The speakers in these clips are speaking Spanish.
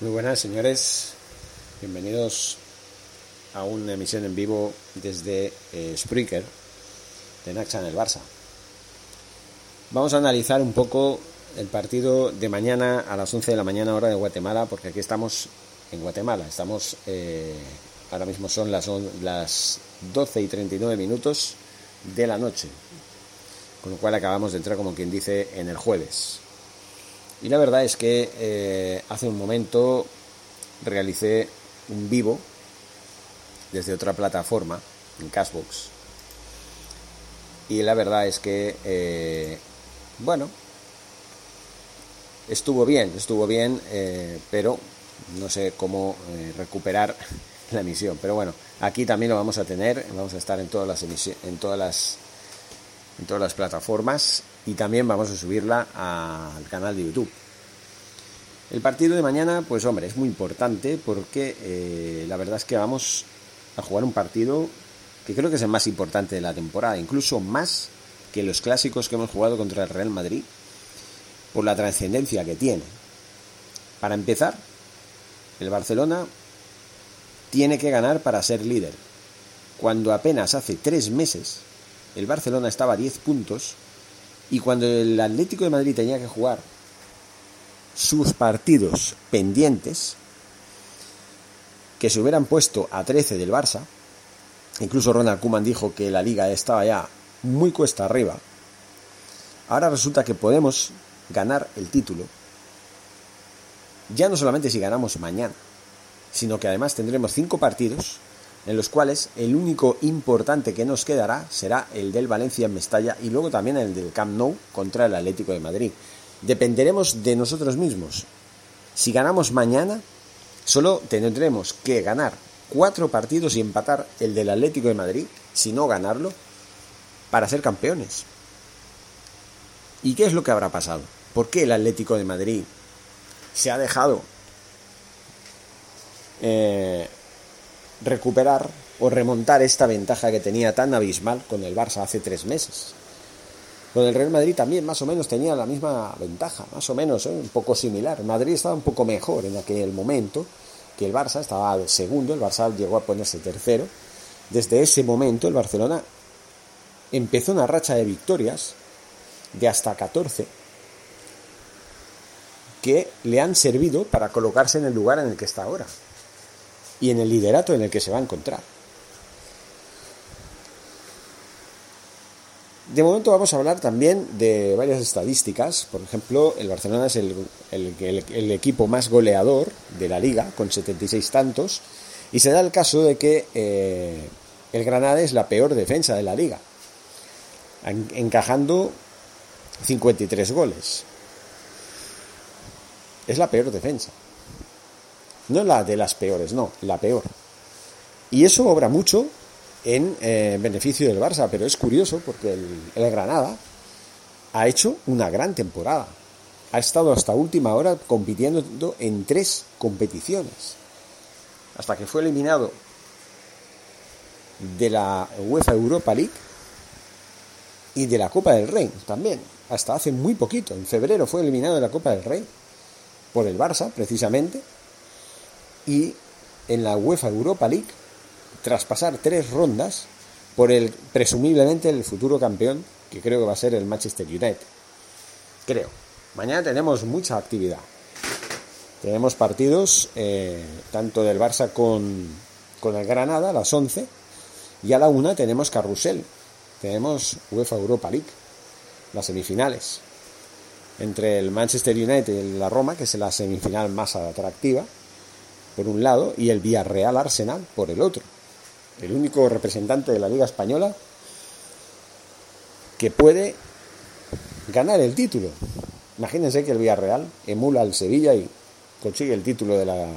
Muy buenas, señores. Bienvenidos a una emisión en vivo desde eh, Spreaker de Naxa en el Barça. Vamos a analizar un poco el partido de mañana a las 11 de la mañana hora de Guatemala, porque aquí estamos en Guatemala. Estamos, eh, ahora mismo son las, las 12 y 39 minutos de la noche, con lo cual acabamos de entrar, como quien dice, en el jueves. Y la verdad es que eh, hace un momento realicé un vivo desde otra plataforma, en Cashbox. Y la verdad es que, eh, bueno, estuvo bien, estuvo bien, eh, pero no sé cómo recuperar la emisión. Pero bueno, aquí también lo vamos a tener, vamos a estar en todas las en todas las en todas las plataformas y también vamos a subirla al canal de YouTube. El partido de mañana, pues hombre, es muy importante porque eh, la verdad es que vamos a jugar un partido que creo que es el más importante de la temporada, incluso más que los clásicos que hemos jugado contra el Real Madrid, por la trascendencia que tiene. Para empezar, el Barcelona tiene que ganar para ser líder, cuando apenas hace tres meses el Barcelona estaba a 10 puntos y cuando el Atlético de Madrid tenía que jugar sus partidos pendientes, que se hubieran puesto a 13 del Barça, incluso Ronald Koeman dijo que la liga estaba ya muy cuesta arriba, ahora resulta que podemos ganar el título, ya no solamente si ganamos mañana, sino que además tendremos cinco partidos en los cuales el único importante que nos quedará será el del Valencia en Mestalla y luego también el del Camp Nou contra el Atlético de Madrid. Dependeremos de nosotros mismos. Si ganamos mañana, solo tendremos que ganar cuatro partidos y empatar el del Atlético de Madrid, si no ganarlo, para ser campeones. ¿Y qué es lo que habrá pasado? ¿Por qué el Atlético de Madrid se ha dejado eh, recuperar o remontar esta ventaja que tenía tan abismal con el Barça hace tres meses. Con el Real Madrid también más o menos tenía la misma ventaja, más o menos, ¿eh? un poco similar. Madrid estaba un poco mejor en aquel momento que el Barça, estaba segundo, el Barça llegó a ponerse tercero. Desde ese momento el Barcelona empezó una racha de victorias de hasta 14 que le han servido para colocarse en el lugar en el que está ahora y en el liderato en el que se va a encontrar. De momento vamos a hablar también de varias estadísticas. Por ejemplo, el Barcelona es el, equipo más goleador de la liga, con 76 tantos. Y se da el caso de que eh, el Granada es la peor defensa de la liga, encajando 53 goles. Es la peor defensa. No la de las peores, no, la peor. Y eso obra mucho en eh, beneficio del Barça, pero es curioso porque el, Granada ha hecho una gran temporada. Ha estado hasta última hora compitiendo en tres competiciones. Hasta que fue eliminado de la UEFA Europa League y de la Copa del Rey también. Hasta hace muy poquito, en febrero fue eliminado de la Copa del Rey por el Barça, precisamente, y en la UEFA Europa League, tras pasar tres rondas, por el presumiblemente el futuro campeón, que creo que va a ser el Manchester United. Creo. Mañana tenemos mucha actividad. Tenemos partidos eh, tanto del Barça con, con el Granada a las 11 y a la 1 tenemos Carrusel. Tenemos UEFA Europa League, las semifinales. Entre el Manchester United y la Roma, que es la semifinal más atractiva, por un lado y el Villarreal Arsenal por el otro. El único representante de la Liga Española que puede ganar el título. Imagínense que el Villarreal emula al Sevilla y consigue el título de la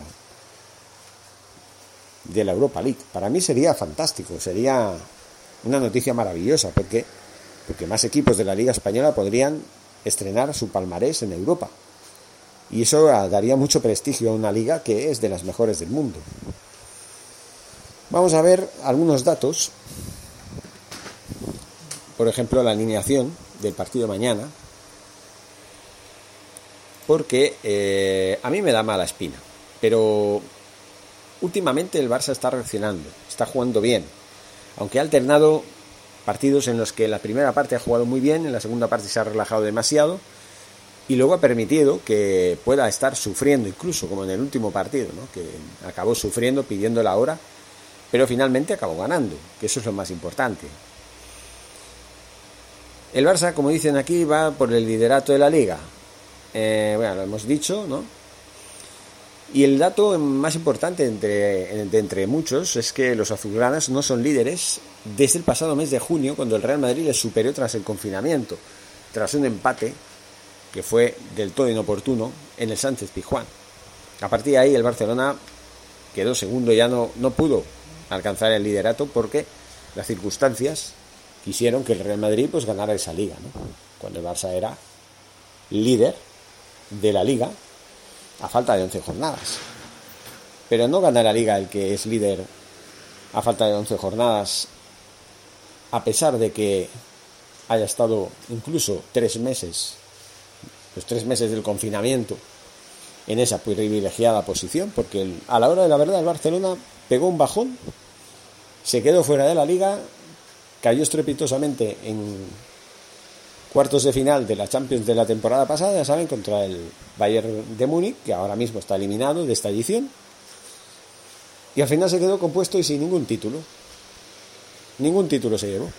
de la Europa League. Para mí sería fantástico, sería una noticia maravillosa porque porque más equipos de la Liga española podrían estrenar su palmarés en Europa y eso daría mucho prestigio a una liga que es de las mejores del mundo. Vamos a ver algunos datos. Por ejemplo, la alineación del partido mañana. Porque eh, a mí me da mala espina. Pero últimamente el Barça está reaccionando, está jugando bien. Aunque ha alternado partidos en los que la primera parte ha jugado muy bien, en la segunda parte se ha relajado demasiado y luego ha permitido que pueda estar sufriendo, incluso como en el último partido, ¿no? que acabó sufriendo, pidiendo la hora, pero finalmente acabó ganando, que eso es lo más importante. El Barça, como dicen aquí, va por el liderato de la liga. Eh, bueno, lo hemos dicho, ¿no? Y el dato más importante entre, entre muchos es que los azulgranas no son líderes desde el pasado mes de junio, cuando el Real Madrid les superó tras el confinamiento, tras un empate que fue del todo inoportuno en el Sánchez Pizjuán. A partir de ahí el Barcelona quedó segundo, ya no, no pudo alcanzar el liderato porque las circunstancias quisieron que el Real Madrid pues ganara esa liga, ¿no? cuando el Barça era líder de la liga a falta de 11 jornadas. Pero no gana la liga el que es líder a falta de 11 jornadas, a pesar de que haya estado incluso tres meses, los tres meses del confinamiento, en esa privilegiada posición, porque a la hora de la verdad el Barcelona pegó un bajón, se quedó fuera de la liga, cayó estrepitosamente en cuartos de final de la Champions de la temporada pasada, ya saben, contra el Bayern de Múnich, que ahora mismo está eliminado de esta edición. Y al final se quedó compuesto y sin ningún título. Ningún título se llevó.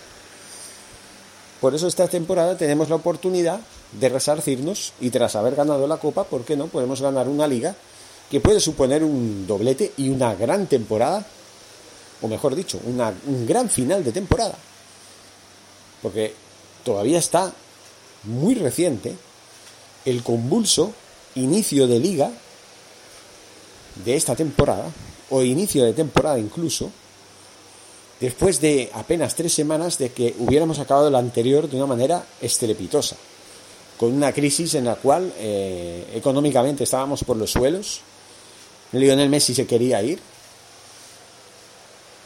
Por eso esta temporada tenemos la oportunidad de resarcirnos y tras haber ganado la Copa, ¿por qué no? Podemos ganar una liga que puede suponer un doblete y una gran temporada, o mejor dicho, un gran final de temporada. Porque todavía está muy reciente el convulso inicio de liga de esta temporada, o inicio de temporada incluso, después de apenas tres semanas de que hubiéramos acabado la anterior de una manera estrepitosa, con una crisis en la cual eh, económicamente estábamos por los suelos, Lionel Messi se quería ir,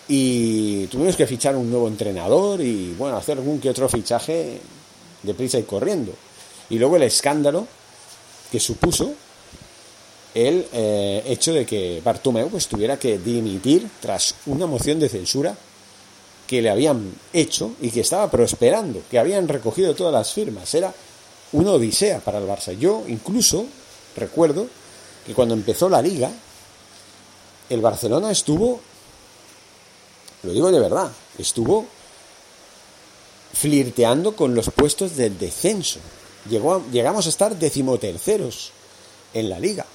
y tuvimos que fichar un nuevo entrenador y bueno, hacer algún que otro fichaje deprisa y corriendo. Y luego el escándalo que supuso el eh, hecho de que Bartomeu pues, tuviera que dimitir tras una moción de censura que le habían hecho y que estaba prosperando, que habían recogido todas las firmas. Era una odisea para el Barça. Yo incluso recuerdo que cuando empezó la liga, el Barcelona estuvo, lo digo de verdad, estuvo flirteando con los puestos del descenso. Llegamos a estar decimoterceros en la liga.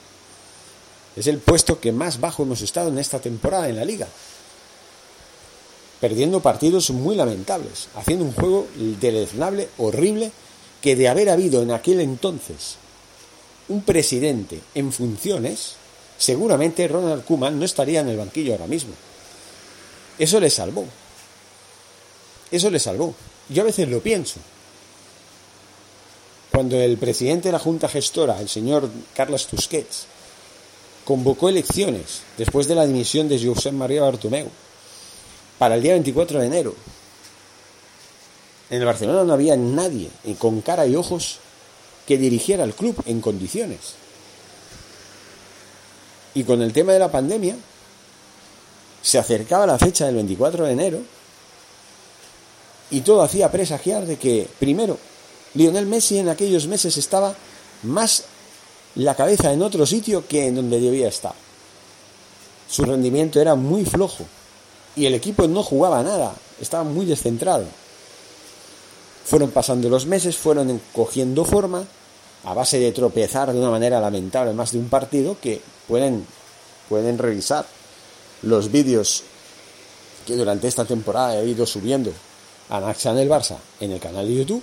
Es el puesto que más bajo hemos estado en esta temporada en la liga. Perdiendo partidos muy lamentables, haciendo un juego deleznable, horrible, que de haber habido en aquel entonces un presidente en funciones, seguramente Ronald Koeman no estaría en el banquillo ahora mismo. Eso le salvó. Eso le salvó. Yo a veces lo pienso. Cuando el presidente de la Junta Gestora, el señor Carlos Tusquets, convocó elecciones después de la dimisión de José María Bartomeu para el día 24 de enero, en el Barcelona no había nadie con cara y ojos que dirigiera el club en condiciones. Y con el tema de la pandemia, se acercaba la fecha del 24 de enero y todo hacía presagiar de que, primero, Lionel Messi en aquellos meses estaba más la cabeza en otro sitio que en donde debía estar. Su rendimiento era muy flojo y el equipo no jugaba nada, estaba muy descentrado. Fueron pasando los meses, fueron cogiendo forma a base de tropezar de una manera lamentable más de un partido que pueden, pueden revisar los vídeos que durante esta temporada he ido subiendo en el Barça en el canal de YouTube.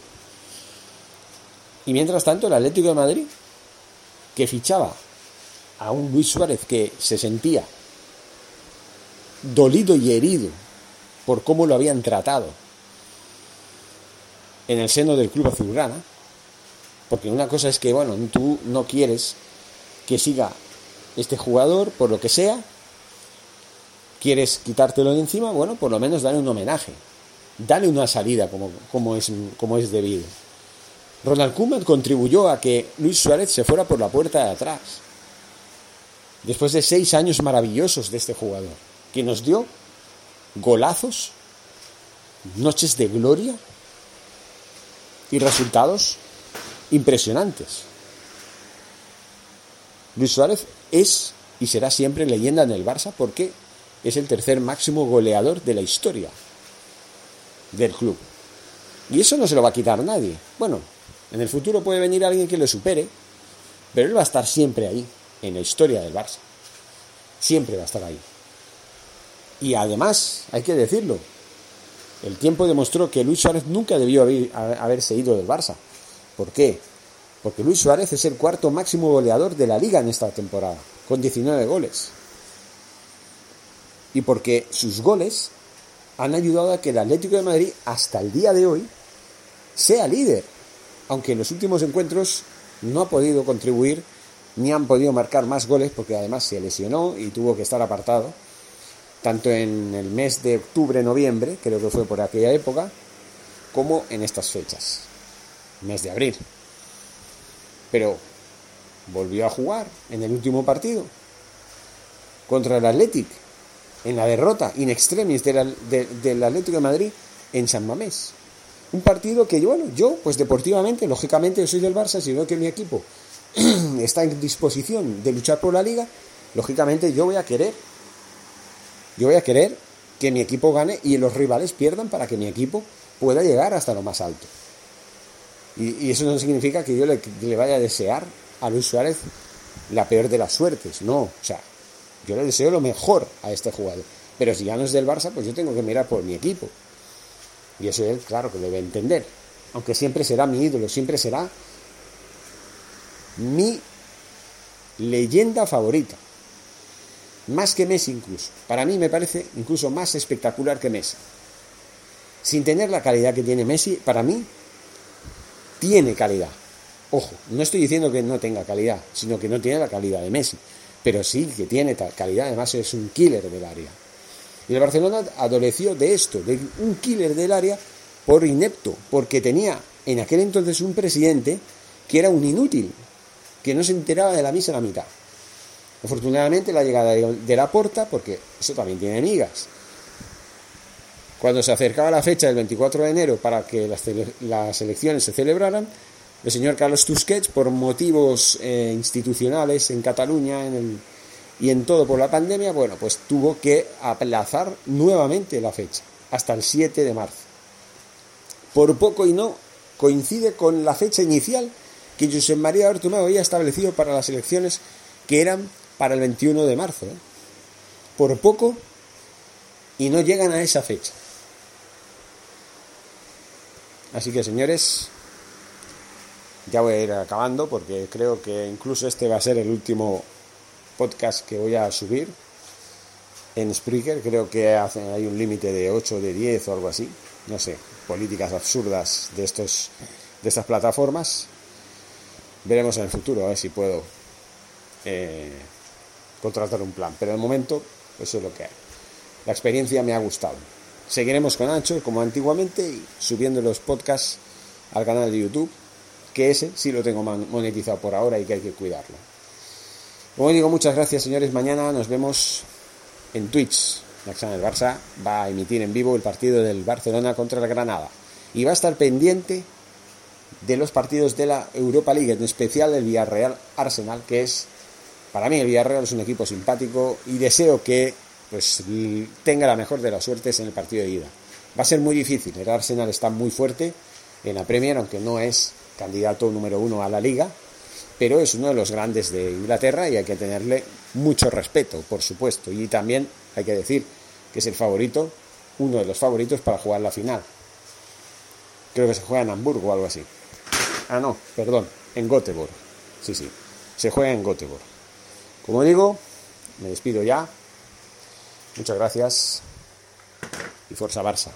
Y mientras tanto, el Atlético de Madrid, que fichaba a un Luis Suárez que se sentía dolido y herido por cómo lo habían tratado en el seno del club azulgrana, porque una cosa es que, bueno, tú no quieres que siga este jugador por lo que sea, quieres quitártelo de encima, bueno, por lo menos dale un homenaje dale una salida como, como, es, como es debido. Ronald Koeman contribuyó a que Luis Suárez se fuera por la puerta de atrás. después de seis años maravillosos de este jugador, que nos dio golazos, noches de gloria y resultados impresionantes. Luis Suárez es y será siempre leyenda en el Barça porque es el tercer máximo goleador de la historia del club. Y eso no se lo va a quitar nadie. Bueno, en el futuro puede venir alguien que lo supere, pero él va a estar siempre ahí, en la historia del Barça. Siempre va a estar ahí. Y además, hay que decirlo, el tiempo demostró que Luis Suárez nunca debió haberse ido del Barça. ¿Por qué? Porque Luis Suárez es el cuarto máximo goleador de la liga en esta temporada, con 19 goles. Y porque sus goles han ayudado a que el Atlético de Madrid hasta el día de hoy sea líder, aunque en los últimos encuentros no ha podido contribuir ni han podido marcar más goles porque además se lesionó y tuvo que estar apartado, tanto en el mes de octubre-noviembre, creo que fue por aquella época, como en estas fechas, mes de abril. Pero volvió a jugar en el último partido contra el Athletic, en la derrota in extremis del, del Atlético de Madrid en San Mamés. Un partido que, bueno, yo, pues deportivamente, lógicamente, yo soy del Barça, si veo que mi equipo está en disposición de luchar por la liga, lógicamente yo voy a querer, yo voy a querer que mi equipo gane y los rivales pierdan para que mi equipo pueda llegar hasta lo más alto. Y, eso no significa que yo le, le, vaya a desear a Luis Suárez la peor de las suertes, no, o sea, yo le deseo lo mejor a este jugador. Pero si ya no es del Barça, pues yo tengo que mirar por mi equipo. Y eso él, claro, que debe entender. Aunque siempre será mi ídolo, siempre será mi leyenda favorita. Más que Messi incluso. Para mí me parece incluso más espectacular que Messi. Sin tener la calidad que tiene Messi, para mí tiene calidad. Ojo, no estoy diciendo que no tenga calidad, sino que no tiene la calidad de Messi. Pero sí que tiene calidad, además es un killer del área. Y el Barcelona adoleció de esto, de un killer del área por inepto, porque tenía en aquel entonces un presidente que era un inútil, que no se enteraba de la misa a la mitad. Afortunadamente la llegada de la porta, porque eso también tiene amigas. Cuando se acercaba la fecha del 24 de enero para que las, elecciones se celebraran, el señor Carlos Tusquets, por motivos eh, institucionales en Cataluña, y en todo por la pandemia, bueno, pues tuvo que aplazar nuevamente la fecha, hasta el 7 de marzo. Por poco y no coincide con la fecha inicial que José María Bartomeu había establecido para las elecciones que eran para el 21 de marzo. ¿eh? Por poco y no llegan a esa fecha. Así que señores, ya voy a ir acabando porque creo que incluso este va a ser el último podcast que voy a subir en Spreaker. Creo que hay un límite de 8, de 10 o algo así. No sé, políticas absurdas de, estos, de estas plataformas. Veremos en el futuro a ver si puedo eh, contratar un plan. Pero de momento, eso es lo que hay. La experiencia me ha gustado. Seguiremos con Ancho como antiguamente y subiendo los podcasts al canal de YouTube, que ese sí lo tengo monetizado por ahora y que hay que cuidarlo. Como digo, muchas gracias señores. Mañana nos vemos en Twitch. El Barça va a emitir en vivo el partido del Barcelona contra la Granada. Y va a estar pendiente de los partidos de la Europa League, en especial el Villarreal Arsenal, que es, para mí el Villarreal es un equipo simpático y deseo que pues tenga la mejor de las suertes en el partido de ida. Va a ser muy difícil, el Arsenal está muy fuerte en la Premier, aunque no es candidato número uno a la liga, pero es uno de los grandes de Inglaterra y hay que tenerle mucho respeto, por supuesto. Y también hay que decir que es el favorito, uno de los favoritos para jugar la final. Creo que se juega en Hamburgo o algo así. Ah, no, perdón, en Göteborg. Sí, sí, se juega en Göteborg. Como digo, me despido ya. Muchas gracias y Forza Barça.